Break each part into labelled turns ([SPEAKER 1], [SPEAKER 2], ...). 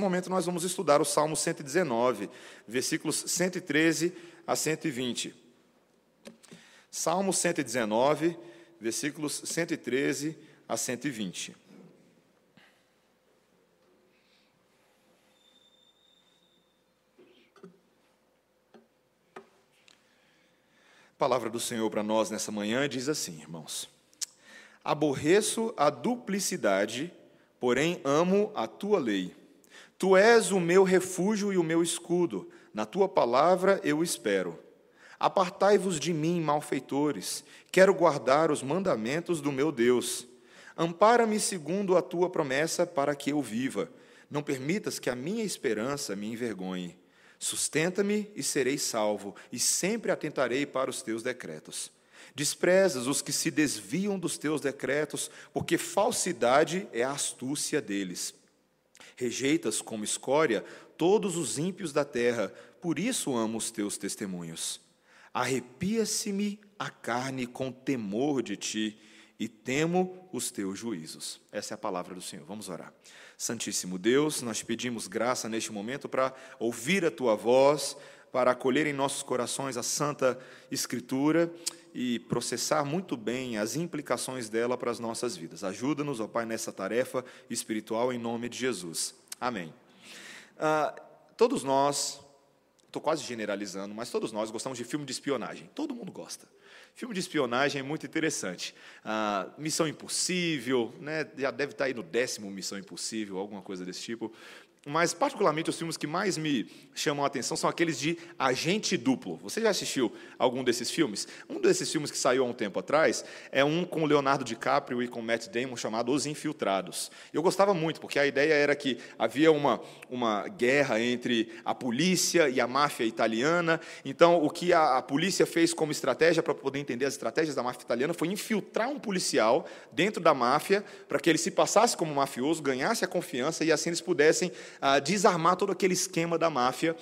[SPEAKER 1] momento nós vamos estudar o Salmo 119, versículos 113 a 120. Salmo 119, versículos 113 a 120. A palavra do Senhor para nós nessa manhã diz assim, irmãos: Aborreço a duplicidade, porém amo a tua lei. Tu és o meu refúgio e o meu escudo, na tua palavra eu espero. Apartai-vos de mim, malfeitores, quero guardar os mandamentos do meu Deus. Ampara-me segundo a tua promessa para que eu viva. Não permitas que a minha esperança me envergonhe. Sustenta-me e serei salvo, e sempre atentarei para os teus decretos. Desprezas os que se desviam dos teus decretos, porque falsidade é a astúcia deles. Rejeitas como escória todos os ímpios da terra, por isso amo os teus testemunhos. Arrepia-se-me a carne com temor de ti, e temo os teus juízos. Essa é a palavra do Senhor. Vamos orar. Santíssimo Deus, nós pedimos graça neste momento para ouvir a tua voz, para acolher em nossos corações a Santa Escritura e processar muito bem as implicações dela para as nossas vidas. Ajuda-nos, ó Pai, nessa tarefa espiritual, em nome de Jesus. Amém. Ah, todos nós, estou quase generalizando, mas todos nós gostamos de filme de espionagem. Todo mundo gosta. Filme de espionagem é muito interessante. Ah, Missão Impossível, né, já deve estar aí no décimo Missão Impossível, alguma coisa desse tipo. Mas, particularmente, os filmes que mais me chamam a atenção são aqueles de agente duplo. Você já assistiu algum desses filmes? Um desses filmes que saiu há um tempo atrás é um com Leonardo DiCaprio e com Matt Damon chamado Os Infiltrados. Eu gostava muito, porque a ideia era que havia uma, uma guerra entre a polícia e a máfia italiana. Então, o que a, a polícia fez como estratégia para poder entender as estratégias da máfia italiana foi infiltrar um policial dentro da máfia para que ele se passasse como mafioso, ganhasse a confiança e assim eles pudessem desarmar todo aquele esquema da máfia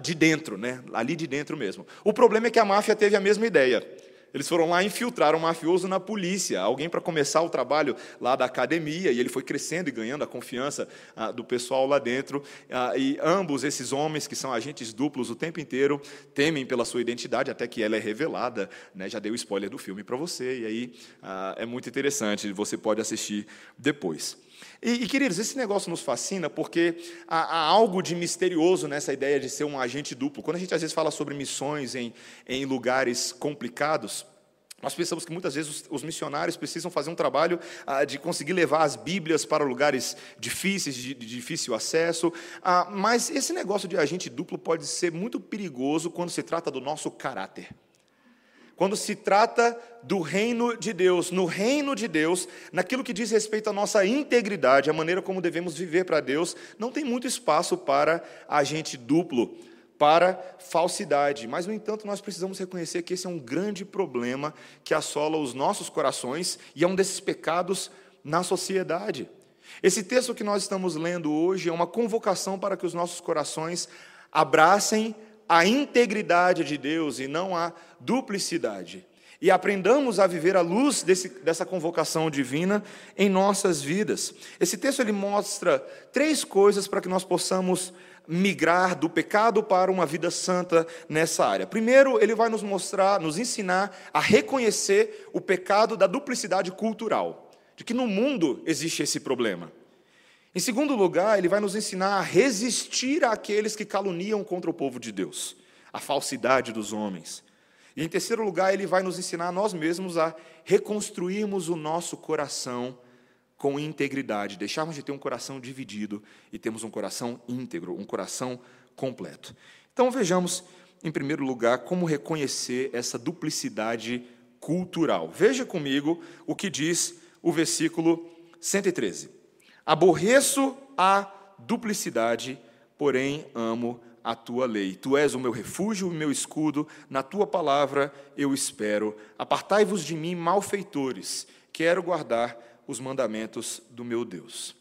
[SPEAKER 1] de dentro, né? ali de dentro mesmo. O problema é que a máfia teve a mesma ideia. Eles foram lá infiltraram um mafioso na polícia, alguém para começar o trabalho lá da academia, e ele foi crescendo e ganhando a confiança ah, do pessoal lá dentro. Ah, e ambos esses homens, que são agentes duplos o tempo inteiro, temem pela sua identidade, até que ela é revelada. Né? Já dei o spoiler do filme para você, e aí ah, é muito interessante, você pode assistir depois. E, e, queridos, esse negócio nos fascina porque há, há, algo de misterioso nessa ideia de ser um agente duplo. Quando a gente às vezes fala sobre missões em, em lugares complicados, nós pensamos que muitas vezes os, os missionários precisam fazer um trabalho ah, de conseguir levar as Bíblias para lugares difíceis, de, de difícil acesso, ah, mas esse negócio de agente duplo pode ser muito perigoso quando se trata do nosso caráter. Quando se trata do reino de Deus, no reino de Deus, naquilo que diz respeito à nossa integridade, a maneira como devemos viver para Deus, não tem muito espaço para agente duplo, para falsidade. Mas, no entanto, nós precisamos reconhecer que esse é um grande problema que assola os nossos corações e é um desses pecados na sociedade. Esse texto que nós estamos lendo hoje é uma convocação para que os nossos corações abracem a integridade de Deus e não a duplicidade. E aprendamos a viver à luz desse, dessa convocação divina em nossas vidas. Esse texto ele mostra três coisas para que nós possamos migrar do pecado para uma vida santa nessa área. Primeiro, ele vai nos mostrar, nos ensinar a reconhecer o pecado da duplicidade cultural, de que no mundo existe esse problema. Em segundo lugar, ele vai nos ensinar a resistir àqueles que caluniam contra o povo de Deus, a falsidade dos homens. E em terceiro lugar, ele vai nos ensinar a nós mesmos a reconstruirmos o nosso coração com integridade, deixarmos de ter um coração dividido e temos um coração íntegro, um coração completo. Então vejamos, em primeiro lugar, como reconhecer essa duplicidade cultural. Veja comigo o que diz o versículo 113. Aborreço a duplicidade, porém amo a tua lei. Tu és o meu refúgio e o meu escudo, na tua palavra eu espero. Apartai-vos de mim, malfeitores, quero guardar os mandamentos do meu Deus.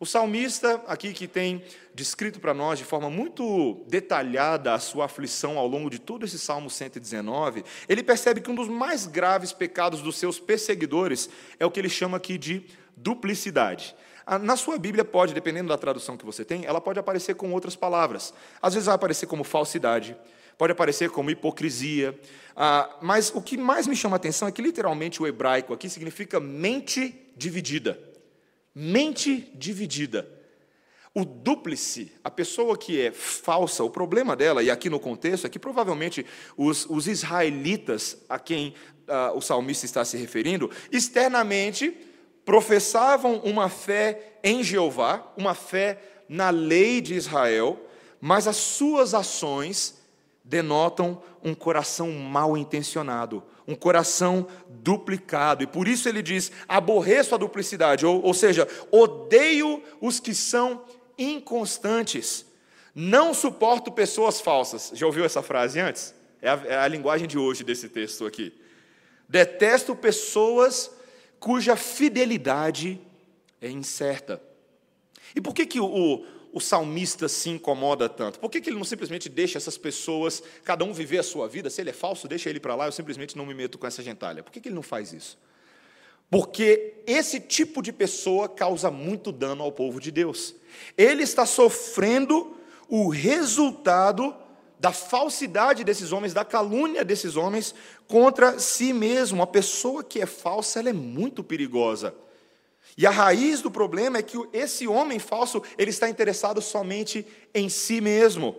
[SPEAKER 1] O salmista, aqui que tem descrito para nós de forma muito detalhada a sua aflição ao longo de todo esse Salmo 119, ele percebe que um dos mais graves pecados dos seus perseguidores é o que ele chama aqui de duplicidade. Na sua Bíblia pode, dependendo da tradução que você tem, ela pode aparecer com outras palavras. Às vezes vai aparecer como falsidade, pode aparecer como hipocrisia. Ah, mas o que mais me chama a atenção é que literalmente o hebraico aqui significa mente dividida. Mente dividida. O dúplice, a pessoa que é falsa, o problema dela, e aqui no contexto, é que provavelmente os, os israelitas a quem uh, o salmista está se referindo, externamente professavam uma fé em Jeová, uma fé na lei de Israel, mas as suas ações denotam um coração mal intencionado, um coração duplicado. E por isso ele diz: aborreço a duplicidade, ou, ou seja, odeio os que são inconstantes. Não suporto pessoas falsas. Já ouviu essa frase antes? É a, é a linguagem de hoje desse texto aqui. Detesto pessoas cuja fidelidade é incerta. E por que, que o, o, salmista se incomoda tanto? Por que, que ele não simplesmente deixa essas pessoas, cada um viver a sua vida? Se ele é falso, deixa ele para lá, eu simplesmente não me meto com essa gentalha. Por que, que ele não faz isso? Porque esse tipo de pessoa causa muito dano ao povo de Deus. Ele está sofrendo o resultado da falsidade desses homens, da calúnia desses homens contra si mesmo. A pessoa que é falsa, ela é muito perigosa. E a raiz do problema é que esse homem falso, ele está interessado somente em si mesmo.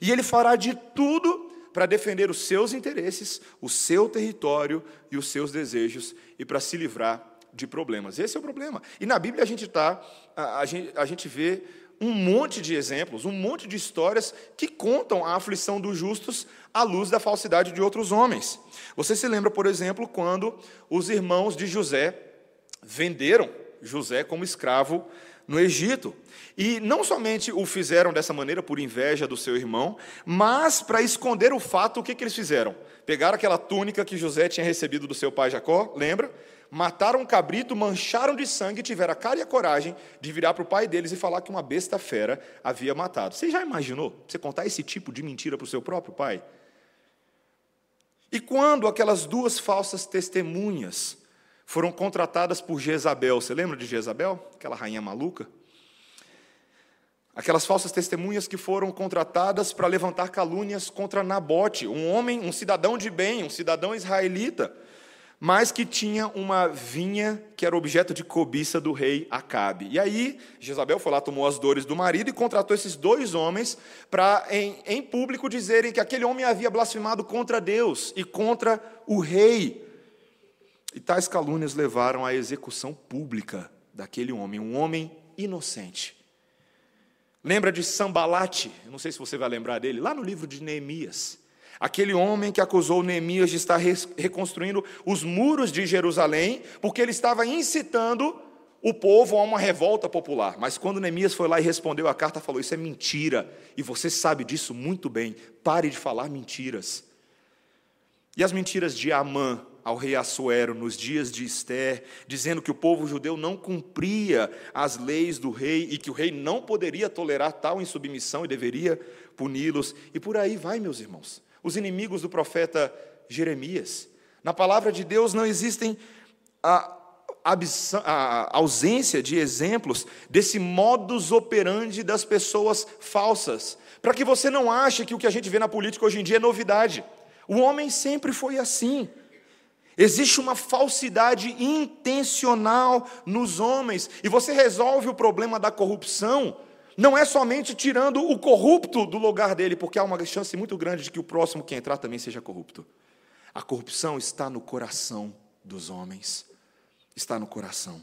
[SPEAKER 1] E ele fará de tudo para defender os seus interesses, o seu território e os seus desejos e para se livrar de problemas. Esse é o problema. E na Bíblia a gente tá, a, a, gente, a gente vê um monte de exemplos, um monte de histórias que contam a aflição dos justos à luz da falsidade de outros homens. Você se lembra, por exemplo, quando os irmãos de José venderam José como escravo no Egito. E não somente o fizeram dessa maneira por inveja do seu irmão, mas para esconder o fato, o que, que eles fizeram? Pegaram aquela túnica que José tinha recebido do seu pai Jacó, lembra? Mataram um cabrito, mancharam de sangue e tiveram a cara e a coragem de virar para o pai deles e falar que uma besta fera havia matado. Você já imaginou você contar esse tipo de mentira para o seu próprio pai? E quando aquelas duas falsas testemunhas foram contratadas por Jezabel. Você lembra de Jezabel? Aquela rainha maluca? Aquelas falsas testemunhas que foram contratadas para levantar calúnias contra Nabote, um homem, um cidadão de bem, um cidadão israelita, mas que tinha uma vinha que era objeto de cobiça do rei Acabe. E aí, Jezabel foi lá, tomou as dores do marido e contratou esses dois homens para, em, em público, dizerem que aquele homem havia blasfemado contra Deus e contra o rei. E tais calúnias levaram à execução pública daquele homem, um homem inocente. Lembra de Sambalate? Não sei se você vai lembrar dele, lá no livro de Neemias. Aquele homem que acusou Neemias de estar reconstruindo os muros de Jerusalém, porque ele estava incitando o povo a uma revolta popular. Mas quando Neemias foi lá e respondeu a carta, falou: Isso é mentira, e você sabe disso muito bem, pare de falar mentiras. E as mentiras de Amã, ao rei Assuero nos dias de Esther, dizendo que o povo judeu não cumpria as leis do rei e que o rei não poderia tolerar tal insubmissão e deveria puni-los. E por aí vai, meus irmãos. Os inimigos do profeta Jeremias. Na palavra de Deus não existem a, a ausência de exemplos desse modus operandi das pessoas falsas, para que você não ache que o que a gente vê na política hoje em dia é novidade. O homem sempre foi assim. Existe uma falsidade intencional nos homens, e você resolve o problema da corrupção, não é somente tirando o corrupto do lugar dele, porque há uma chance muito grande de que o próximo que entrar também seja corrupto. A corrupção está no coração dos homens, está no coração.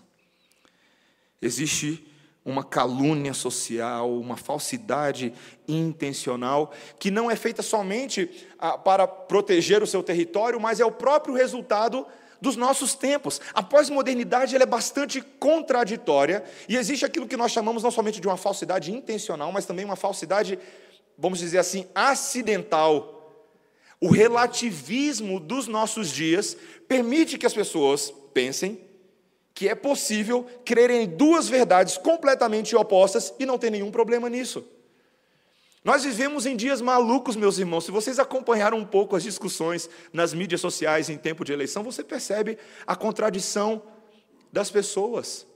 [SPEAKER 1] Existe uma calúnia social, uma falsidade intencional, que não é feita somente ah, para proteger o seu território, mas é o próprio resultado dos nossos tempos. A pós-modernidade é bastante contraditória e existe aquilo que nós chamamos não somente de uma falsidade intencional, mas também uma falsidade, vamos dizer assim, acidental. O relativismo dos nossos dias permite que as pessoas pensem que é possível crer em duas verdades completamente opostas e não ter nenhum problema nisso. Nós vivemos em dias malucos, meus irmãos. Se vocês acompanharam um pouco as discussões nas mídias sociais em tempo de eleição, você percebe a contradição das pessoas.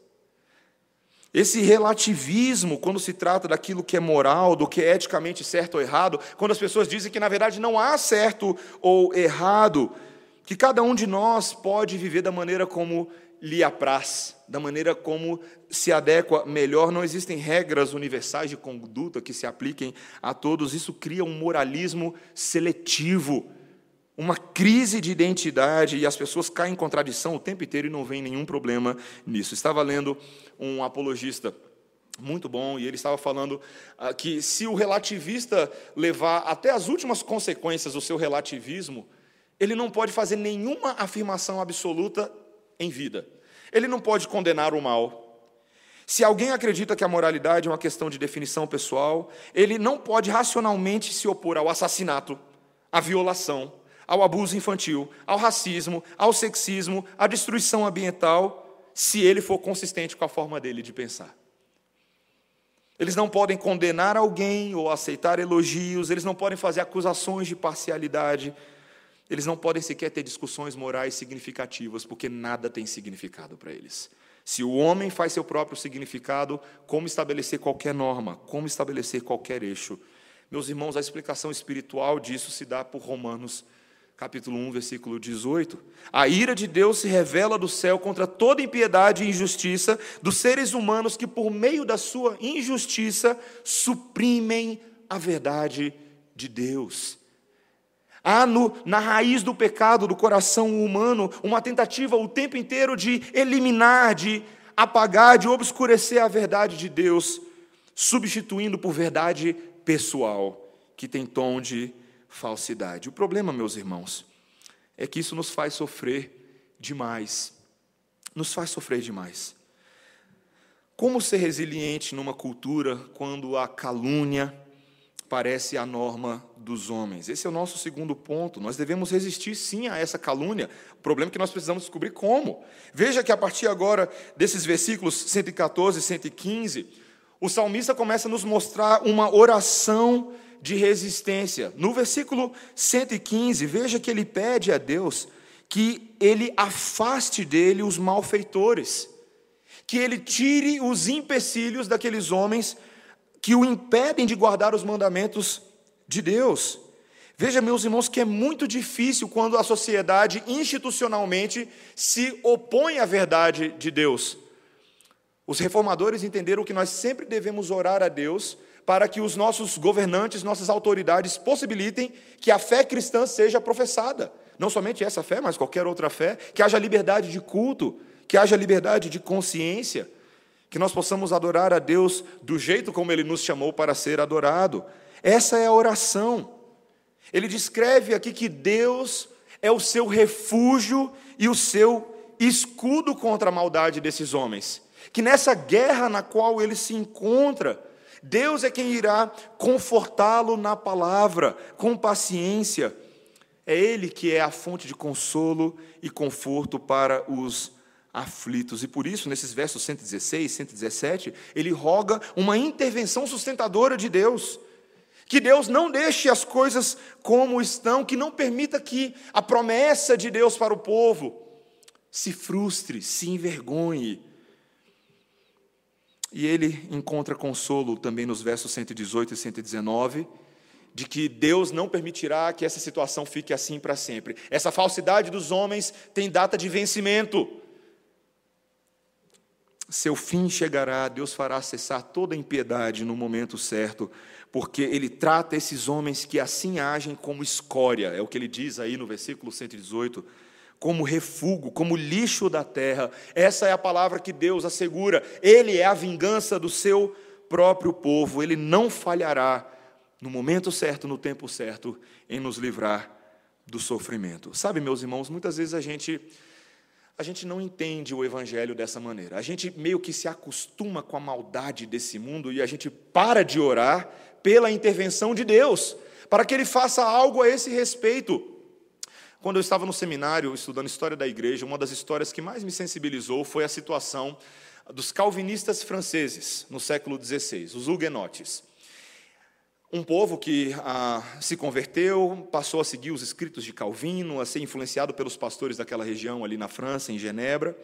[SPEAKER 1] Esse relativismo, quando se trata daquilo que é moral, do que é eticamente certo ou errado, quando as pessoas dizem que na verdade não há certo ou errado, que cada um de nós pode viver da maneira como lhe apraz, da maneira como se adequa melhor, não existem regras universais de conduta que se apliquem a todos, isso cria um moralismo seletivo, uma crise de identidade, e as pessoas caem em contradição o tempo inteiro e não vem nenhum problema nisso. Estava lendo um apologista muito bom, e ele estava falando ah, que se o relativista levar até as últimas consequências o seu relativismo, ele não pode fazer nenhuma afirmação absoluta em vida. Ele não pode condenar o mal. Se alguém acredita que a moralidade é uma questão de definição pessoal, ele não pode racionalmente se opor ao assassinato, à violação, ao abuso infantil, ao racismo, ao sexismo, à destruição ambiental, se ele for consistente com a forma dele de pensar. Eles não podem condenar alguém ou aceitar elogios, eles não podem fazer acusações de parcialidade, eles não podem sequer ter discussões morais significativas, porque nada tem significado para eles. Se o homem faz seu próprio significado, como estabelecer qualquer norma, como estabelecer qualquer eixo? Meus irmãos, a explicação espiritual disso se dá por Romanos, capítulo 1, versículo 18. A ira de Deus se revela do céu contra toda impiedade e injustiça dos seres humanos que, por meio da sua injustiça, suprimem a verdade de Deus. Há no, na raiz do pecado do coração humano uma tentativa o tempo inteiro de eliminar, de apagar, de obscurecer a verdade de Deus, substituindo por verdade pessoal, que tem tom de falsidade. O problema, meus irmãos, é que isso nos faz sofrer demais. Nos faz sofrer demais. Como ser resiliente numa cultura quando a calúnia, parece a norma dos homens. Esse é o nosso segundo ponto. Nós devemos resistir sim a essa calúnia. O problema é que nós precisamos descobrir como. Veja que a partir agora desses versículos 114 e 115, o salmista começa a nos mostrar uma oração de resistência. No versículo 115, veja que ele pede a Deus que ele afaste dele os malfeitores, que ele tire os empecilhos daqueles homens que o impedem de guardar os mandamentos de Deus. Veja, meus irmãos, que é muito difícil quando a sociedade institucionalmente se opõe à verdade de Deus. Os reformadores entenderam que nós sempre devemos orar a Deus para que os nossos governantes, nossas autoridades possibilitem que a fé cristã seja professada. Não somente essa fé, mas qualquer outra fé, que haja liberdade de culto, que haja liberdade de consciência que nós possamos adorar a Deus do jeito como Ele nos chamou para ser adorado. Essa é a oração. Ele descreve aqui que Deus é o seu refúgio e o seu escudo contra a maldade desses homens. Que nessa guerra na qual ele se encontra, Deus é quem irá confortá-lo na palavra, com paciência. É Ele que é a fonte de consolo e conforto para os aflitos. E por isso, nesses versos 116, 117, ele roga uma intervenção sustentadora de Deus. Que Deus não deixe as coisas como estão, que não permita que a promessa de Deus para o povo se frustre, se envergonhe. E ele encontra consolo também nos versos 118 e 119, de que Deus não permitirá que essa situação fique assim para sempre. Essa falsidade dos homens tem data de vencimento seu fim chegará, Deus fará cessar toda impiedade no momento certo, porque Ele trata esses homens que assim agem como escória, é o que ele diz aí no versículo 118, como refúgio, como lixo da terra. Essa é a palavra que Deus assegura. Ele é a vingança do seu próprio povo, ele não falhará no momento certo, no tempo certo, em nos livrar do sofrimento. Sabe, meus irmãos, muitas vezes a gente a gente não entende o evangelho dessa maneira. A gente meio que se acostuma com a maldade desse mundo e a gente para de orar pela intervenção de Deus, para que ele faça algo a esse respeito. Quando eu estava no seminário estudando história da igreja, uma das histórias que mais me sensibilizou foi a situação dos calvinistas franceses no século XVI, os huguenotes um povo que ah, se converteu, passou a seguir os escritos de Calvino, a ser influenciado pelos pastores daquela região ali na França, em Genebra.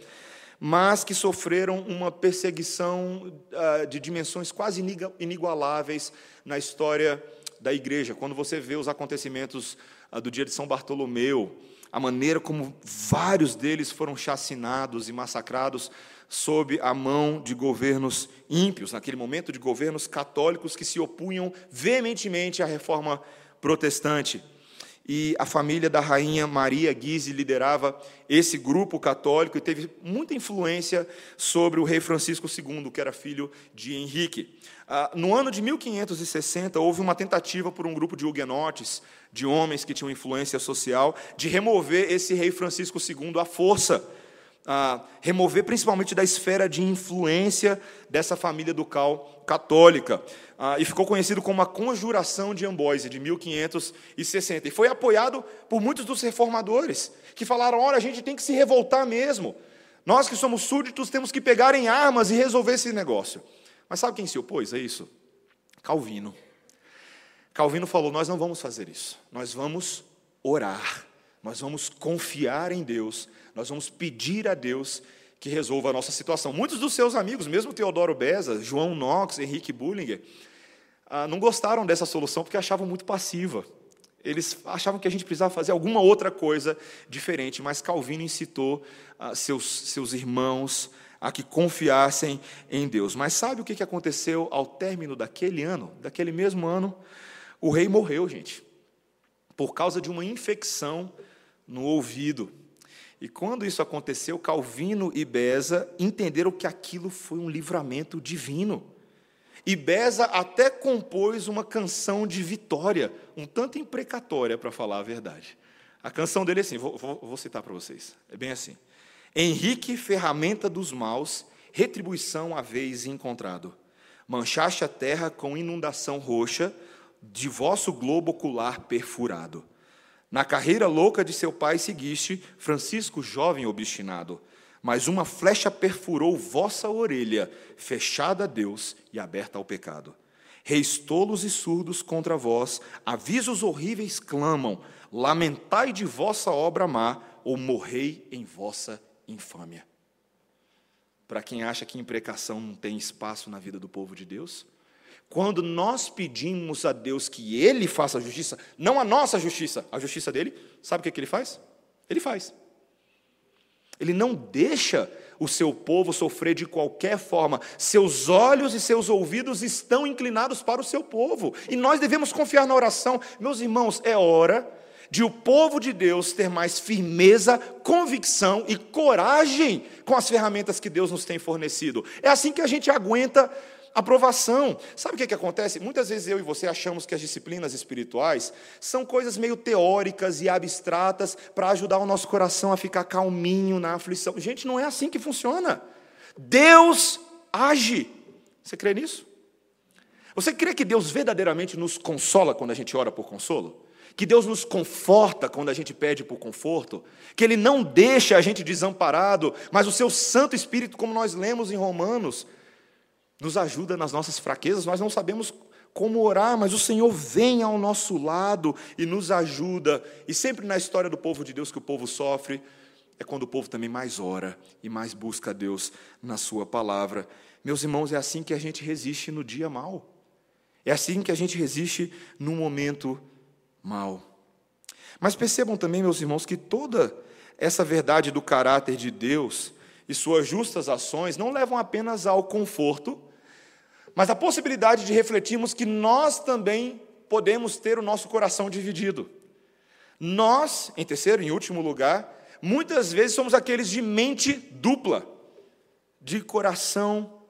[SPEAKER 1] mas que sofreram uma perseguição uh, de dimensões quase inigualáveis na história da igreja. Quando você vê os acontecimentos uh, do dia de São Bartolomeu, a maneira como vários deles foram chacinados e massacrados sob a mão de governos ímpios, naquele momento de governos católicos que se opunham veementemente à reforma protestante. E a família da rainha Maria Guise liderava esse grupo católico e teve muita influência sobre o rei Francisco II, que era filho de Henrique. Ah, no ano de 1560, houve uma tentativa por um grupo de huguenotes, de homens que tinham influência social, de remover esse rei Francisco II à força a remover principalmente da esfera de influência dessa família ducal católica. Ah, e ficou conhecido como a Conjuração de Amboise, de 1560. E foi apoiado por muitos dos reformadores, que falaram: olha, a gente tem que se revoltar mesmo. Nós que somos súditos temos que pegar em armas e resolver esse negócio. Mas sabe quem se opôs a isso? Calvino. Calvino falou: nós não vamos fazer isso, nós vamos orar, nós vamos confiar em Deus nós vamos pedir a Deus que resolva a nossa situação. Muitos dos seus amigos, mesmo Teodoro Beza, João Knox, Henrique Bullinger, ah, não gostaram dessa solução porque achavam muito passiva. Eles achavam que a gente precisava fazer alguma outra coisa diferente, mas Calvino incitou ah, seus, seus irmãos a que confiassem em Deus. Mas sabe o que aconteceu ao término daquele ano, daquele mesmo ano? O rei morreu, gente, por causa de uma infecção no ouvido. E quando isso aconteceu, Calvino e Beza entenderam que aquilo foi um livramento divino. E Beza até compôs uma canção de vitória, um tanto imprecatória, para falar a verdade. A canção dele é assim, vou, vou, vou citar para vocês. É bem assim. Henrique, ferramenta dos maus, retribuição a vez encontrado. Manchaste a terra com inundação roxa, de vosso globo ocular perfurado. Na carreira louca de seu pai seguiste, Francisco, jovem obstinado. Mas uma flecha perfurou vossa orelha, fechada a Deus e aberta ao pecado. Reis tolos e surdos contra vós, avisos horríveis clamam: lamentai de vossa obra má, ou morrei em vossa infâmia. Para quem acha que imprecação não tem espaço na vida do povo de Deus, quando nós pedimos a Deus que Ele faça a justiça, não a nossa justiça, a justiça dele, sabe o que, que Ele faz? Ele faz. Ele não deixa o seu povo sofrer de qualquer forma. Seus olhos e seus ouvidos estão inclinados para o seu povo. E nós devemos confiar na oração. Meus irmãos, é hora de o povo de Deus ter mais firmeza, convicção e coragem com as ferramentas que Deus nos tem fornecido. É assim que a gente aguenta aprovação. Sabe o que, que acontece? Muitas vezes eu e você achamos que as disciplinas espirituais são coisas meio teóricas e abstratas para ajudar o nosso coração a ficar calminho na aflição. Gente, não é assim que funciona. Deus age. Você crê nisso? Você crê que Deus verdadeiramente nos consola quando a gente ora por consolo? Que Deus nos conforta quando a gente pede por conforto? Que Ele não deixa a gente desamparado, mas o Seu Santo Espírito, como nós lemos em Romanos, nos ajuda nas nossas fraquezas, nós não sabemos como orar, mas o Senhor vem ao nosso lado e nos ajuda. E sempre na história do povo de Deus que o povo sofre, é quando o povo também mais ora e mais busca a Deus na Sua palavra. Meus irmãos, é assim que a gente resiste no dia mal. É assim que a gente resiste no momento mal. Mas percebam também, meus irmãos, que toda essa verdade do caráter de Deus e suas justas ações não levam apenas ao conforto mas a possibilidade de refletirmos que nós também podemos ter o nosso coração dividido. Nós, em terceiro e último lugar, muitas vezes somos aqueles de mente dupla, de coração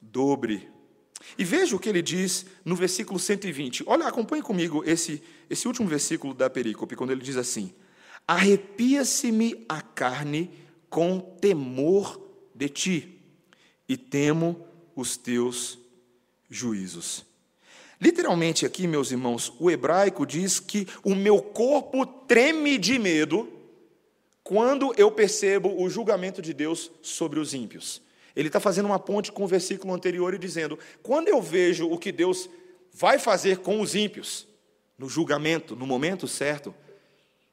[SPEAKER 1] dobre. E veja o que ele diz no versículo 120. Olha, acompanhe comigo esse, esse último versículo da perícope, quando ele diz assim: Arrepia-se-me a carne com temor de ti, e temo os teus juízos. Literalmente aqui, meus irmãos, o hebraico diz que o meu corpo treme de medo quando eu percebo o julgamento de Deus sobre os ímpios. Ele está fazendo uma ponte com o versículo anterior e dizendo: quando eu vejo o que Deus vai fazer com os ímpios, no julgamento, no momento certo,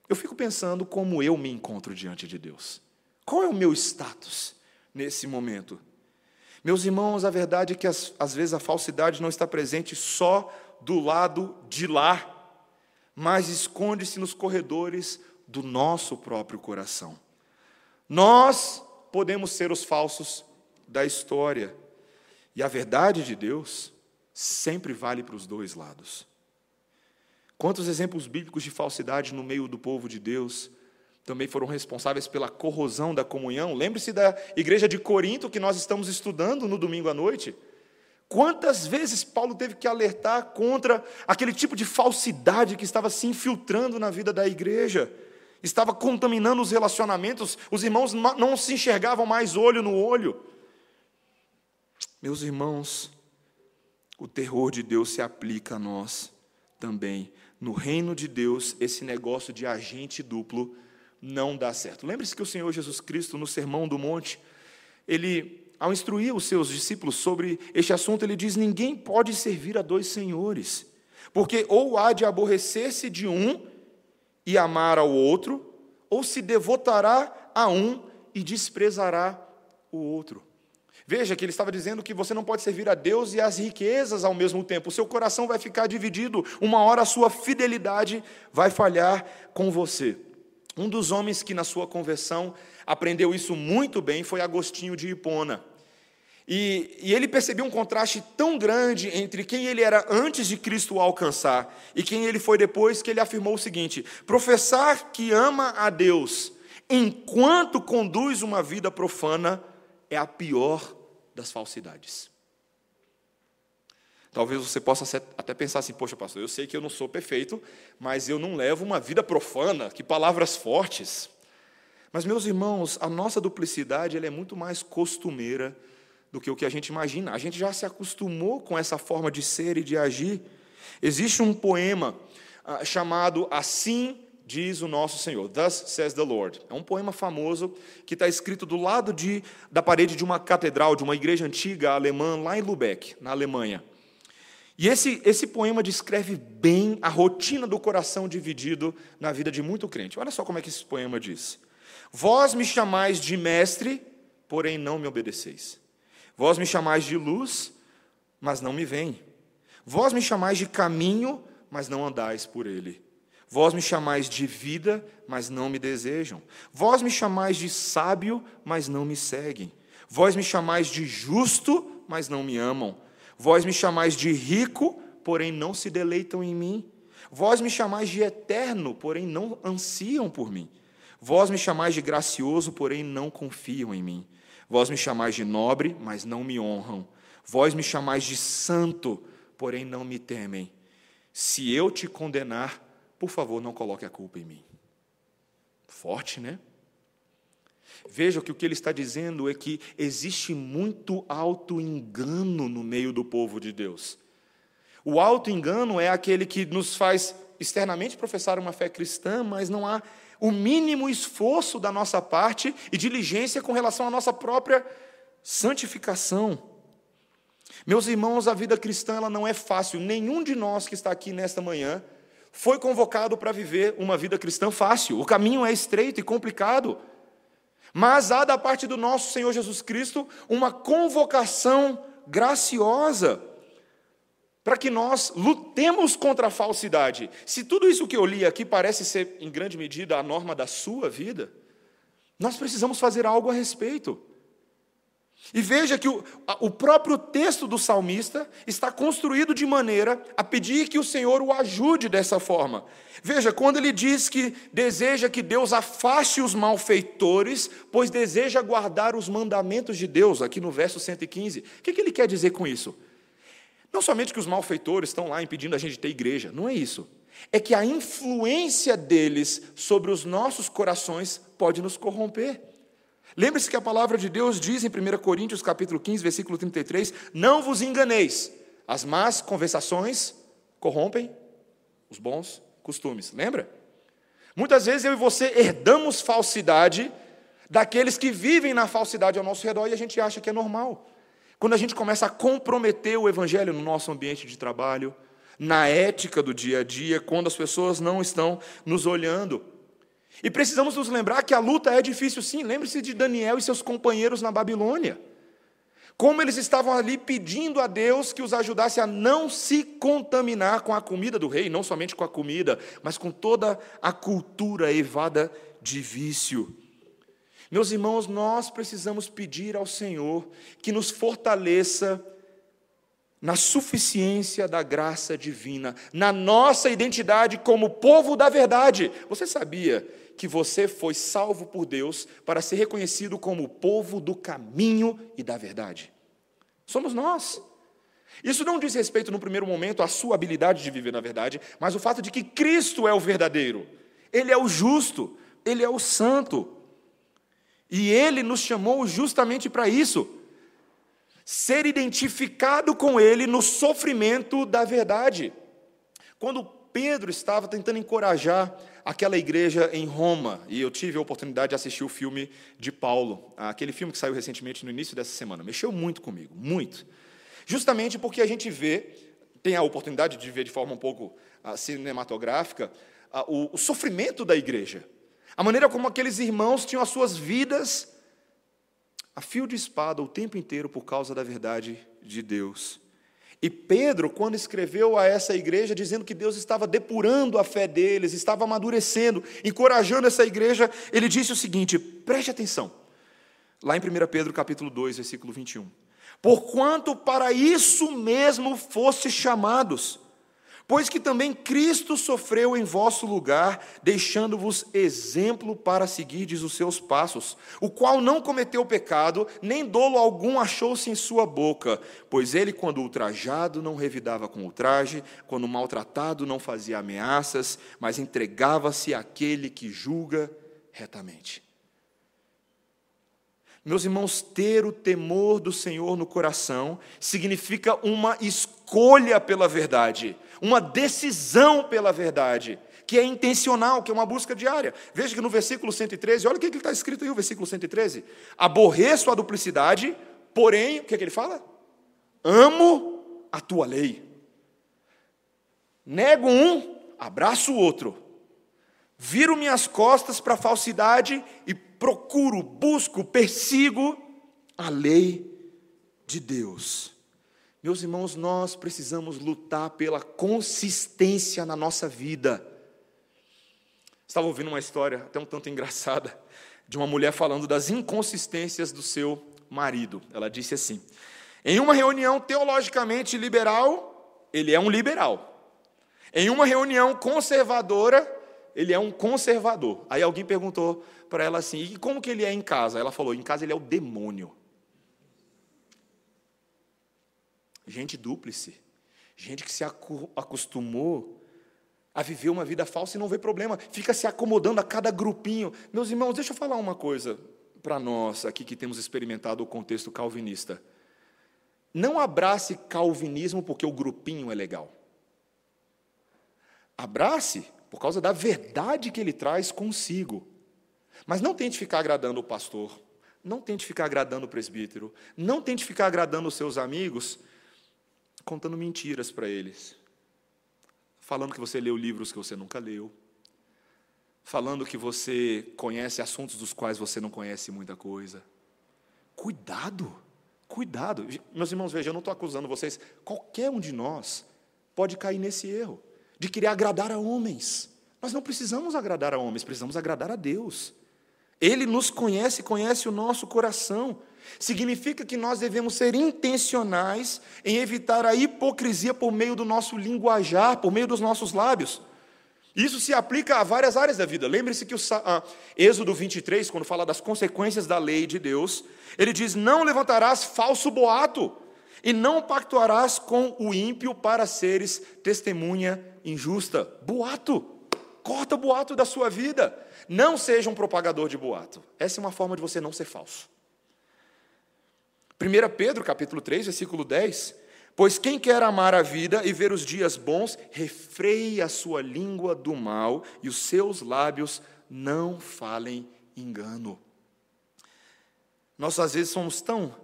[SPEAKER 1] eu fico pensando como eu me encontro diante de Deus. Qual é o meu status? nesse momento. Meus irmãos, a verdade é que às, às vezes a falsidade não está presente só do lado de lá, mas esconde-se nos corredores do nosso próprio coração. Nós podemos ser os falsos da história, e a verdade de Deus sempre vale para os dois lados. Quantos exemplos bíblicos de falsidade no meio do povo de Deus também foram responsáveis pela corrosão da comunhão? Lembre-se da igreja de Corinto que nós estamos estudando no domingo à noite. Quantas vezes Paulo teve que alertar contra aquele tipo de falsidade que estava se infiltrando na vida da igreja, estava contaminando os relacionamentos, os irmãos não se enxergavam mais olho no olho. Meus irmãos, o terror de Deus se aplica a nós também. No reino de Deus, esse negócio de agente duplo não dá certo. Lembre-se que o Senhor Jesus Cristo, no Sermão do Monte, ele, ao instruir os seus discípulos sobre este assunto, ele diz: Ninguém pode servir a dois senhores, porque ou há de aborrecer-se de um e amar ao outro, ou se devotará a um e desprezará o outro. Veja que ele estava dizendo que você não pode servir a Deus e às riquezas ao mesmo tempo. O seu coração vai ficar dividido. Uma hora a sua fidelidade vai falhar com você. Um dos homens que na sua conversão aprendeu isso muito bem foi Agostinho de Hipona. E, e, ele percebeu um contraste tão grande entre quem ele era antes de Cristo alcançar e quem ele foi depois, que ele afirmou o seguinte: professar que ama a Deus enquanto conduz uma vida profana é a pior das falsidades. Talvez você possa até pensar assim: poxa, pastor, eu sei que eu não sou perfeito, mas eu não levo uma vida profana, que palavras fortes. Mas, meus irmãos, a nossa duplicidade ela é muito mais costumeira do que o que a gente imagina. A gente já se acostumou com essa forma de ser e de agir. Existe um poema ah, chamado Assim diz o nosso Senhor. Thus says the Lord. É um poema famoso que está escrito do lado de, da parede de uma catedral, de uma igreja antiga alemã, lá em Lubeck, na Alemanha. E esse, esse poema descreve bem a rotina do coração dividido na vida de muito crente. Olha só como é que esse poema diz: Vós me chamais de mestre, porém não me obedeceis. Vós me chamais de luz, mas não me vem. Vós me chamais de caminho, mas não andais por ele. Vós me chamais de vida, mas não me desejam. Vós me chamais de sábio, mas não me seguem. Vós me chamais de justo, mas não me amam. Vós me chamais de rico, porém não se deleitam em mim. Vós me chamais de eterno, porém não ansiam por mim. Vós me chamais de gracioso, porém não confiam em mim. Vós me chamais de nobre, mas não me honram. Vós me chamais de santo, porém não me temem. Se eu te condenar, por favor, não coloque a culpa em mim. Forte, né? Veja que o que ele está dizendo é que existe muito auto-engano no meio do povo de Deus. O auto-engano é aquele que nos faz externamente professar uma fé cristã, mas não há o mínimo esforço da nossa parte e diligência com relação à nossa própria santificação. Meus irmãos, a vida cristã ela não é fácil. Nenhum de nós que está aqui nesta manhã foi convocado para viver uma vida cristã fácil. O caminho é estreito e complicado. Mas há da parte do nosso Senhor Jesus Cristo uma convocação graciosa para que nós lutemos contra a falsidade. Se tudo isso que eu li aqui parece ser, em grande medida, a norma da sua vida, nós precisamos fazer algo a respeito. E veja que o, o próprio texto do salmista está construído de maneira a pedir que o Senhor o ajude dessa forma. Veja, quando ele diz que deseja que Deus afaste os malfeitores, pois deseja guardar os mandamentos de Deus, aqui no verso 115, o que, que ele quer dizer com isso? Não somente que os malfeitores estão lá impedindo a gente de ter igreja, não é isso. É que a influência deles sobre os nossos corações pode nos corromper. Lembre-se que a palavra de Deus diz em 1 Coríntios capítulo 15, versículo 33, não vos enganeis, as más conversações corrompem os bons costumes. Lembra? Muitas vezes eu e você herdamos falsidade daqueles que vivem na falsidade ao nosso redor e a gente acha que é normal. Quando a gente começa a comprometer o evangelho no nosso ambiente de trabalho, na ética do dia a dia, quando as pessoas não estão nos olhando. E precisamos nos lembrar que a luta é difícil sim. Lembre-se de Daniel e seus companheiros na Babilônia. Como eles estavam ali pedindo a Deus que os ajudasse a não se contaminar com a comida do rei, não somente com a comida, mas com toda a cultura evada de vício. Meus irmãos, nós precisamos pedir ao Senhor que nos fortaleça na suficiência da graça divina, na nossa identidade como povo da verdade. Você sabia que você foi salvo por Deus para ser reconhecido como o povo do caminho e da verdade? Somos nós. Isso não diz respeito, no primeiro momento, à sua habilidade de viver na verdade, mas o fato de que Cristo é o verdadeiro, Ele é o justo, Ele é o santo. E Ele nos chamou justamente para isso ser identificado com Ele no sofrimento da verdade. Quando Pedro estava tentando encorajar aquela igreja em Roma, e eu tive a oportunidade de assistir o filme de Paulo, aquele filme que saiu recentemente no início dessa semana, mexeu muito comigo, muito. Justamente porque a gente vê, tem a oportunidade de ver de forma um pouco uh, cinematográfica, uh, o, o sofrimento da igreja, a maneira como aqueles irmãos tinham as suas vidas a fio de espada o tempo inteiro por causa da verdade de Deus. E Pedro, quando escreveu a essa igreja, dizendo que Deus estava depurando a fé deles, estava amadurecendo, encorajando essa igreja, ele disse o seguinte: preste atenção, lá em 1 Pedro capítulo 2, versículo 21. Porquanto para isso mesmo foste chamados, Pois que também Cristo sofreu em vosso lugar, deixando-vos exemplo para seguirdes os seus passos, o qual não cometeu pecado, nem dolo algum achou-se em sua boca, pois ele, quando ultrajado, não revidava com ultraje, quando maltratado, não fazia ameaças, mas entregava-se àquele que julga retamente. Meus irmãos, ter o temor do Senhor no coração significa uma escolha pela verdade, uma decisão pela verdade, que é intencional, que é uma busca diária. Veja que no versículo 113, olha o que está escrito aí, o versículo 113: Aborreço a duplicidade, porém, o que, é que ele fala? Amo a tua lei. Nego um, abraço o outro. Viro minhas costas para a falsidade e procuro, busco, persigo a lei de Deus. Meus irmãos, nós precisamos lutar pela consistência na nossa vida. Estava ouvindo uma história, até um tanto engraçada, de uma mulher falando das inconsistências do seu marido. Ela disse assim: em uma reunião teologicamente liberal, ele é um liberal. Em uma reunião conservadora, ele é um conservador. Aí alguém perguntou para ela assim: e como que ele é em casa? Ela falou: em casa ele é o demônio. Gente dúplice, gente que se acostumou a viver uma vida falsa e não vê problema, fica se acomodando a cada grupinho. Meus irmãos, deixa eu falar uma coisa para nós aqui que temos experimentado o contexto calvinista. Não abrace calvinismo porque o grupinho é legal. Abrace por causa da verdade que ele traz consigo. Mas não tente ficar agradando o pastor, não tente ficar agradando o presbítero, não tente ficar agradando os seus amigos, contando mentiras para eles, falando que você leu livros que você nunca leu, falando que você conhece assuntos dos quais você não conhece muita coisa. Cuidado, cuidado. Meus irmãos, vejam, eu não estou acusando vocês, qualquer um de nós pode cair nesse erro de querer agradar a homens. Nós não precisamos agradar a homens, precisamos agradar a Deus. Ele nos conhece, conhece o nosso coração. Significa que nós devemos ser intencionais em evitar a hipocrisia por meio do nosso linguajar, por meio dos nossos lábios. Isso se aplica a várias áreas da vida. Lembre-se que o ah, Êxodo 23, quando fala das consequências da lei de Deus, ele diz: Não levantarás falso boato, e não pactuarás com o ímpio para seres testemunha injusta. Boato. Corta o boato da sua vida. Não seja um propagador de boato. Essa é uma forma de você não ser falso. 1 Pedro, capítulo 3, versículo 10. Pois quem quer amar a vida e ver os dias bons, refreie a sua língua do mal e os seus lábios não falem engano. Nós às vezes somos tão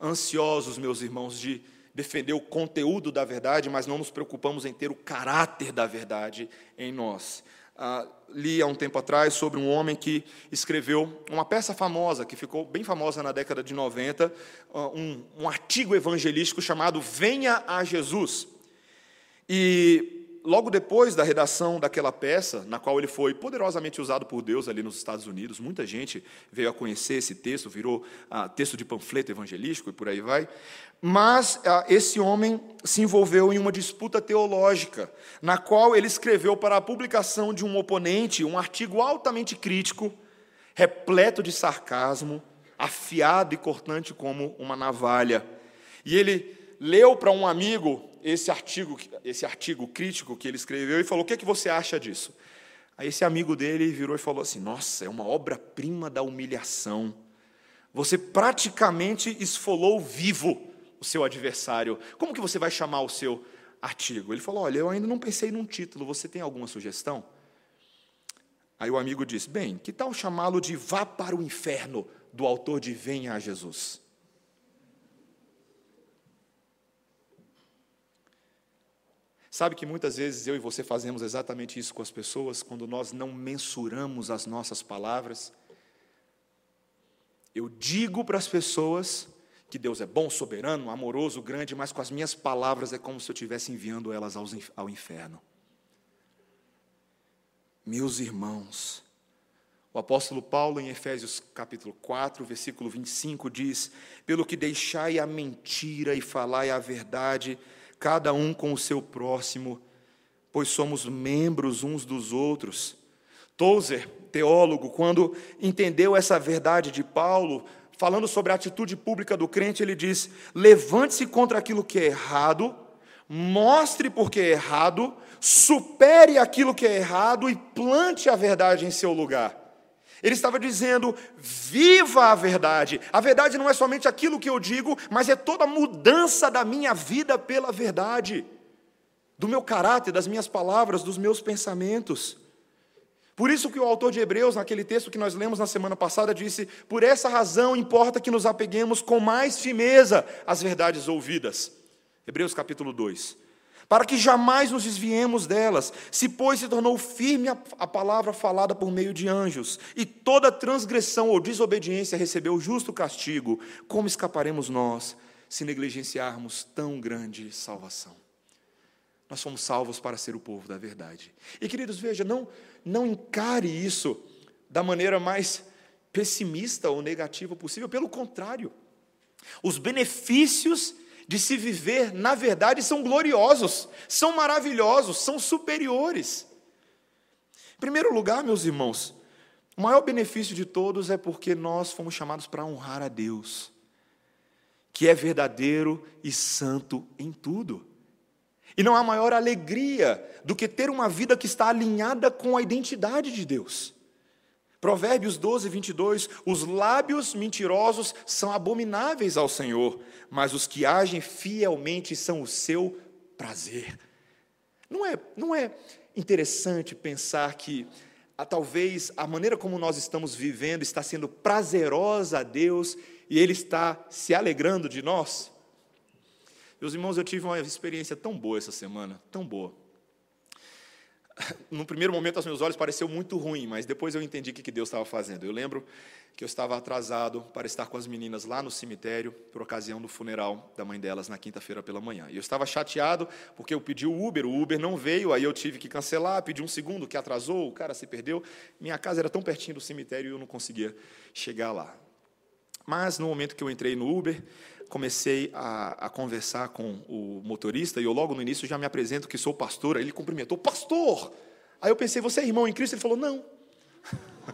[SPEAKER 1] ansiosos, meus irmãos, de defender o conteúdo da verdade, mas não nos preocupamos em ter o caráter da verdade em nós. Ah, li há um tempo atrás sobre um homem que escreveu uma peça famosa, que ficou bem famosa na década de 90, ah, um, um artigo evangelístico chamado Venha a Jesus. E logo depois da redação daquela peça, na qual ele foi poderosamente usado por Deus ali nos Estados Unidos, muita gente veio a conhecer esse texto, virou ah, texto de panfleto evangelístico e por aí vai. Mas ah, esse homem se envolveu em uma disputa teológica, na qual ele escreveu para a publicação de um oponente um artigo altamente crítico, repleto de sarcasmo, afiado e cortante como uma navalha. E ele leu para um amigo esse artigo, esse artigo crítico que ele escreveu e falou: O que, é que você acha disso? Aí esse amigo dele virou e falou assim: Nossa, é uma obra-prima da humilhação. Você praticamente esfolou vivo o seu adversário. Como que você vai chamar o seu artigo? Ele falou: Olha, eu ainda não pensei num título, você tem alguma sugestão? Aí o amigo disse: Bem, que tal chamá-lo de Vá para o Inferno, do autor de Venha a Jesus? Sabe que muitas vezes eu e você fazemos exatamente isso com as pessoas, quando nós não mensuramos as nossas palavras. Eu digo para as pessoas que Deus é bom, soberano, amoroso, grande, mas com as minhas palavras é como se eu estivesse enviando elas ao inferno. Meus irmãos, o apóstolo Paulo, em Efésios capítulo 4, versículo 25, diz: Pelo que deixai a mentira e falai a verdade, cada um com o seu próximo, pois somos membros uns dos outros. Tozer, teólogo, quando entendeu essa verdade de Paulo, falando sobre a atitude pública do crente, ele diz: levante-se contra aquilo que é errado, mostre porque é errado, supere aquilo que é errado e plante a verdade em seu lugar. Ele estava dizendo: viva a verdade. A verdade não é somente aquilo que eu digo, mas é toda a mudança da minha vida pela verdade, do meu caráter, das minhas palavras, dos meus pensamentos. Por isso que o autor de Hebreus, naquele texto que nós lemos na semana passada, disse: Por essa razão importa que nos apeguemos com mais firmeza às verdades ouvidas. Hebreus capítulo 2 para que jamais nos desviemos delas. Se, pois, se tornou firme a, a, palavra falada por meio de anjos, e toda transgressão ou desobediência recebeu justo castigo, como escaparemos nós se negligenciarmos tão grande salvação? Nós somos salvos para ser o povo da verdade. E, queridos, veja, não, não encare isso da maneira mais pessimista ou negativa possível, pelo contrário. Os benefícios de se viver, na verdade, são gloriosos, são maravilhosos, são superiores. Em primeiro lugar, meus irmãos, o maior benefício de todos é porque nós fomos chamados para honrar a Deus, que é verdadeiro e santo em tudo. E não há maior alegria do que ter uma vida que está alinhada com a identidade de Deus. Provérbios 12, 22, os lábios mentirosos são abomináveis ao Senhor, mas os que agem fielmente são o seu prazer. Não é, não é interessante pensar que a, ah, talvez a maneira como nós estamos vivendo está sendo prazerosa a Deus e Ele está se alegrando de nós? Meus irmãos, eu tive uma experiência tão boa essa semana, tão boa no primeiro momento aos meus olhos pareceu muito ruim, mas depois eu entendi o que Deus estava fazendo. Eu lembro que eu estava atrasado para estar com as meninas lá no cemitério por ocasião do funeral da mãe delas na quinta-feira pela manhã. E eu estava chateado porque eu pedi o Uber, o Uber não veio, aí eu tive que cancelar, pedi um segundo que atrasou, o cara se perdeu. Minha casa era tão pertinho do cemitério e eu não conseguia chegar lá. Mas no momento que eu entrei no Uber, comecei a, a, conversar com o motorista e eu logo no início já me apresento que sou pastor. Ele cumprimentou, pastor! Aí eu pensei, você é irmão em Cristo? Ele falou, não.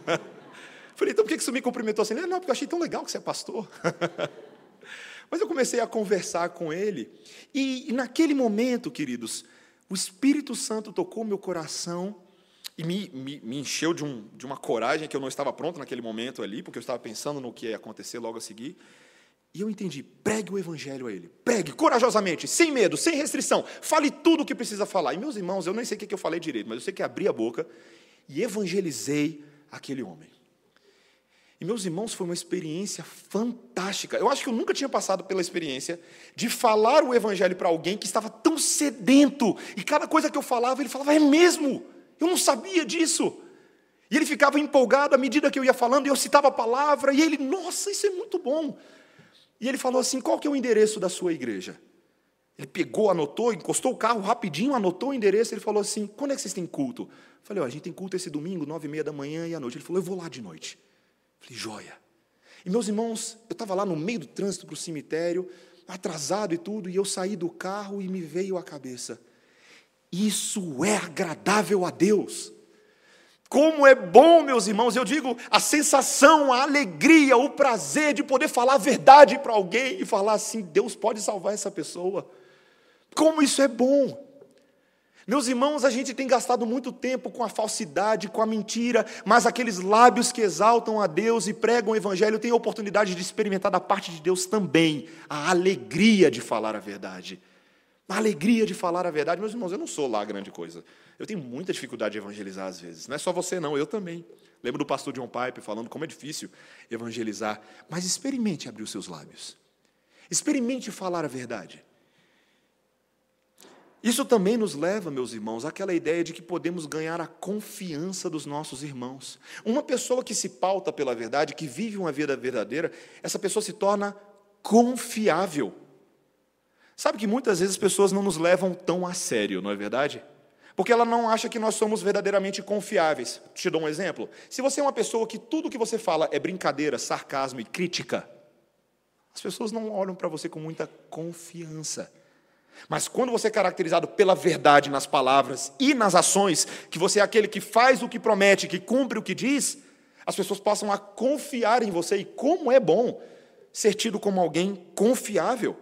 [SPEAKER 1] Falei, então por que você me cumprimentou assim? Ele, não, porque eu achei tão legal que você é pastor. Mas eu comecei a conversar com ele e, e naquele momento, queridos, o Espírito Santo tocou meu coração e me, me, me encheu de, um, de uma coragem que eu não estava pronto naquele momento ali, porque eu estava pensando no que ia acontecer logo a seguir. E eu entendi, pregue o evangelho a ele. Pregue corajosamente, sem medo, sem restrição. Fale tudo o que precisa falar. E meus irmãos, eu nem sei o que eu falei direito, mas eu sei que abri a boca e evangelizei aquele homem. E meus irmãos, foi uma experiência fantástica. Eu acho que eu nunca tinha passado pela experiência de falar o evangelho para alguém que estava tão sedento, e cada coisa que eu falava, ele falava, é mesmo, Eu não sabia disso. E ele ficava empolgado à medida que eu ia falando, e eu citava a palavra, e ele, nossa, isso é muito bom. E ele falou assim: qual que é o endereço da sua igreja? Ele pegou, anotou, encostou o carro rapidinho, anotou o endereço, ele falou assim: quando é que vocês têm culto? Eu falei, ó, a gente tem culto esse domingo, nove e meia da manhã e à noite. Ele falou, eu vou lá de noite. Eu falei, joia. E meus irmãos, eu estava lá no meio do trânsito para o cemitério, atrasado e tudo, e eu saí do carro e me veio à cabeça. Isso é agradável a Deus. Como é bom, meus irmãos, eu digo, a sensação, a alegria, o prazer de poder falar a verdade para alguém e falar assim: Deus pode salvar essa pessoa. Como isso é bom. Meus irmãos, a gente tem gastado muito tempo com a falsidade, com a mentira, mas aqueles lábios que exaltam a Deus e pregam o Evangelho têm a oportunidade de experimentar da parte de Deus também a alegria de falar a verdade. A alegria de falar a verdade. Meus irmãos, eu não sou lá grande coisa. Eu tenho muita dificuldade de evangelizar às vezes. Não é só você, não, eu também. Lembro do pastor John Pipe falando como é difícil evangelizar. Mas experimente abrir os seus lábios. Experimente falar a verdade. Isso também nos leva, meus irmãos, àquela ideia de que podemos ganhar a confiança dos nossos irmãos. Uma pessoa que se pauta pela verdade, que vive uma vida verdadeira, essa pessoa se torna confiável. Sabe que muitas vezes as pessoas não nos levam tão a sério, não é verdade? Porque ela não acha que nós somos verdadeiramente confiáveis. Te dou um exemplo. Se você é uma pessoa que tudo que você fala é brincadeira, sarcasmo e crítica, as pessoas não olham para você com muita confiança. Mas quando você é caracterizado pela verdade nas palavras e nas ações, que você é aquele que faz o que promete, que cumpre o que diz, as pessoas passam a confiar em você. E como é bom ser tido como alguém confiável.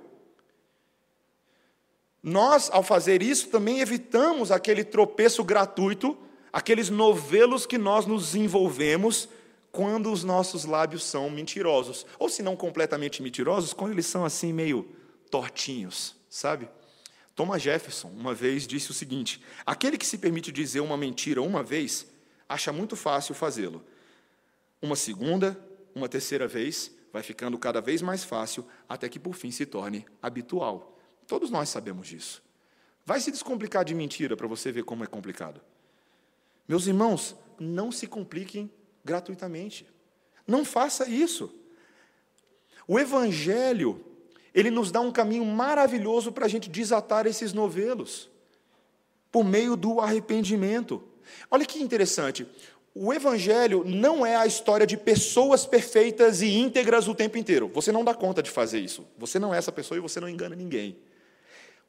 [SPEAKER 1] Nós, ao fazer isso, também evitamos aquele tropeço gratuito, aqueles novelos que nós nos envolvemos quando os nossos lábios são mentirosos. Ou se não completamente mentirosos, quando eles são assim meio tortinhos, sabe? Thomas Jefferson, uma vez, disse o seguinte: aquele que se permite dizer uma mentira uma vez, acha muito fácil fazê-lo. Uma segunda, uma terceira vez, vai ficando cada vez mais fácil, até que por fim se torne habitual. Todos nós sabemos disso. Vai se descomplicar de mentira para você ver como é complicado. Meus irmãos, não se compliquem gratuitamente. Não faça isso. O Evangelho ele nos dá um caminho maravilhoso para a gente desatar esses novelos, por meio do arrependimento. Olha que interessante. O Evangelho não é a história de pessoas perfeitas e íntegras o tempo inteiro. Você não dá conta de fazer isso. Você não é essa pessoa e você não engana ninguém.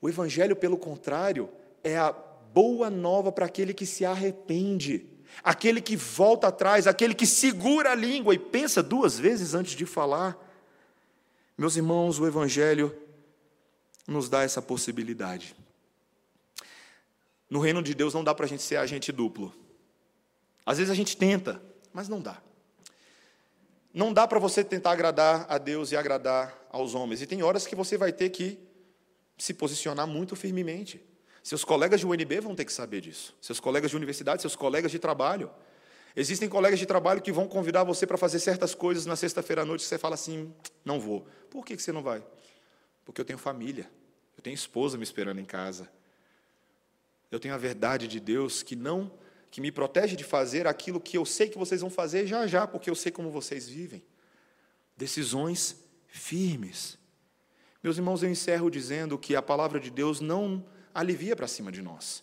[SPEAKER 1] O Evangelho, pelo contrário, é a boa nova para aquele que se arrepende, aquele que volta atrás, aquele que segura a língua e pensa duas vezes antes de falar. Meus irmãos, o Evangelho nos dá essa possibilidade. No reino de Deus não dá para a gente ser agente duplo. Às vezes a gente tenta, mas não dá. Não dá para você tentar agradar a Deus e agradar aos homens. E tem horas que você vai ter que se posicionar muito firmemente. Seus colegas de UNB vão ter que saber disso. Seus colegas de universidade, seus colegas de trabalho. Existem colegas de trabalho que vão convidar você para fazer certas coisas na sexta-feira à noite e você fala assim: não vou. Por que você não vai? Porque eu tenho família, eu tenho esposa me esperando em casa. Eu tenho a verdade de Deus que não que me protege de fazer aquilo que eu sei que vocês vão fazer já já, porque eu sei como vocês vivem. Decisões firmes. Meus irmãos, eu encerro dizendo que a palavra de Deus não alivia para cima de nós.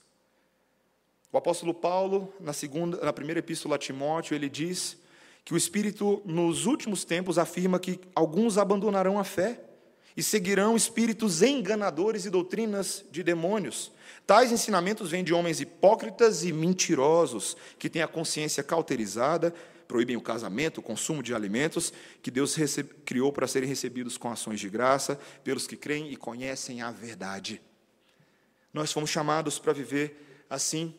[SPEAKER 1] O apóstolo Paulo, na, segunda, na primeira epístola a Timóteo, ele diz que o Espírito, nos últimos tempos, afirma que alguns abandonarão a fé e seguirão espíritos enganadores e doutrinas de demônios. Tais ensinamentos vêm de homens hipócritas e mentirosos, que têm a consciência cauterizada, proíbem o casamento, o consumo de alimentos que Deus criou para serem recebidos com ações de graça pelos que creem e conhecem a verdade. Nós fomos chamados para viver assim,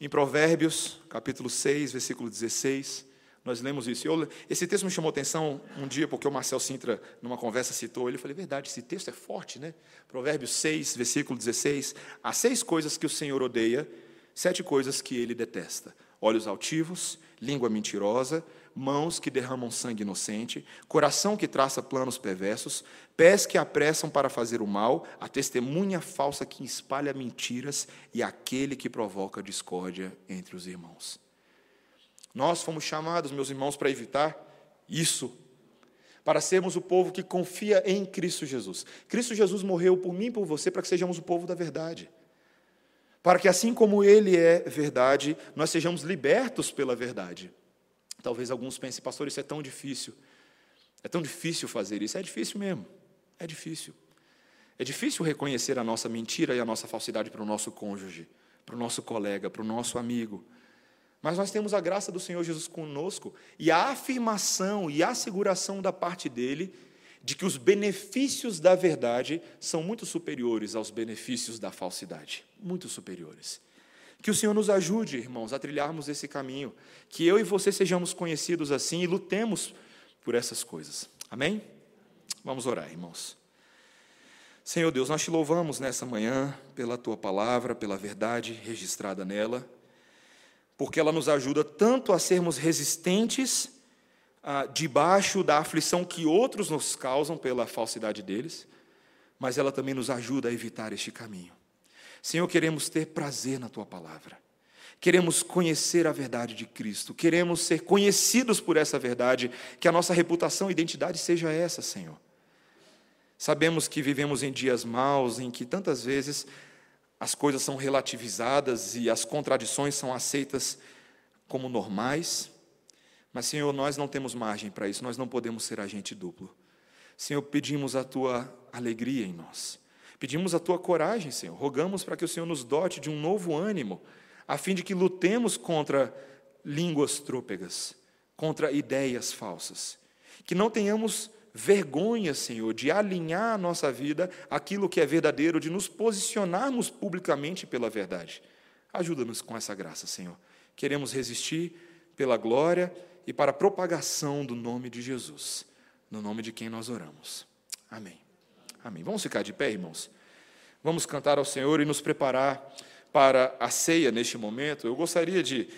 [SPEAKER 1] em Provérbios, capítulo 6, versículo 16, nós lemos isso. Eu, esse texto me chamou atenção um dia, porque o Marcel Sintra, numa conversa, citou ele. Eu falei, verdade, esse texto é forte, né? Provérbios 6, versículo 16. Há seis coisas que o Senhor odeia, sete coisas que ele detesta: olhos altivos, língua mentirosa, mãos que derramam sangue inocente, coração que traça planos perversos, pés que apressam para fazer o mal, a testemunha falsa que espalha mentiras e aquele que provoca discórdia entre os irmãos. Nós fomos chamados, meus irmãos, para evitar isso, para sermos o povo que confia em Cristo Jesus. Cristo Jesus morreu por mim e por você para que sejamos o povo da verdade. Para que, assim como Ele é verdade, nós sejamos libertos pela verdade. Talvez alguns pensem, pastor, isso é tão difícil. É tão difícil fazer isso. É difícil mesmo. É difícil. É difícil reconhecer a nossa mentira e a nossa falsidade para o nosso cônjuge, para o nosso colega, para o nosso amigo. Mas nós temos a graça do Senhor Jesus conosco e a afirmação e a asseguração da parte dele de que os benefícios da verdade são muito superiores aos benefícios da falsidade muito superiores. Que o Senhor nos ajude, irmãos, a trilharmos esse caminho. Que eu e você sejamos conhecidos assim e lutemos por essas coisas. Amém? Vamos orar, irmãos. Senhor Deus, nós te louvamos nessa manhã pela tua palavra, pela verdade registrada nela, porque ela nos ajuda tanto a sermos resistentes ah, debaixo da aflição que outros nos causam pela falsidade deles, mas ela também nos ajuda a evitar este caminho. Senhor, queremos ter prazer na tua palavra. Queremos conhecer a verdade de Cristo, queremos ser conhecidos por essa verdade, que a nossa reputação e identidade seja essa, Senhor. Sabemos que vivemos em dias maus, em que tantas vezes as coisas são relativizadas e as contradições são aceitas como normais, mas, Senhor, nós não temos margem para isso, nós não podemos ser agente duplo. Senhor, pedimos a tua alegria em nós. Pedimos a tua coragem, Senhor. Rogamos para que o Senhor nos dote de um novo ânimo, a fim de que lutemos contra línguas trôpegas, contra ideias falsas. Que não tenhamos vergonha, Senhor, de alinhar a nossa vida aquilo que é verdadeiro, de nos posicionarmos publicamente pela verdade. Ajuda-nos com essa graça, Senhor. Queremos resistir pela glória e para a propagação do nome de Jesus, no nome de quem nós oramos. Amém. Amém. Vamos ficar de pé, irmãos? Vamos cantar ao Senhor e nos preparar para a ceia neste momento. Eu gostaria de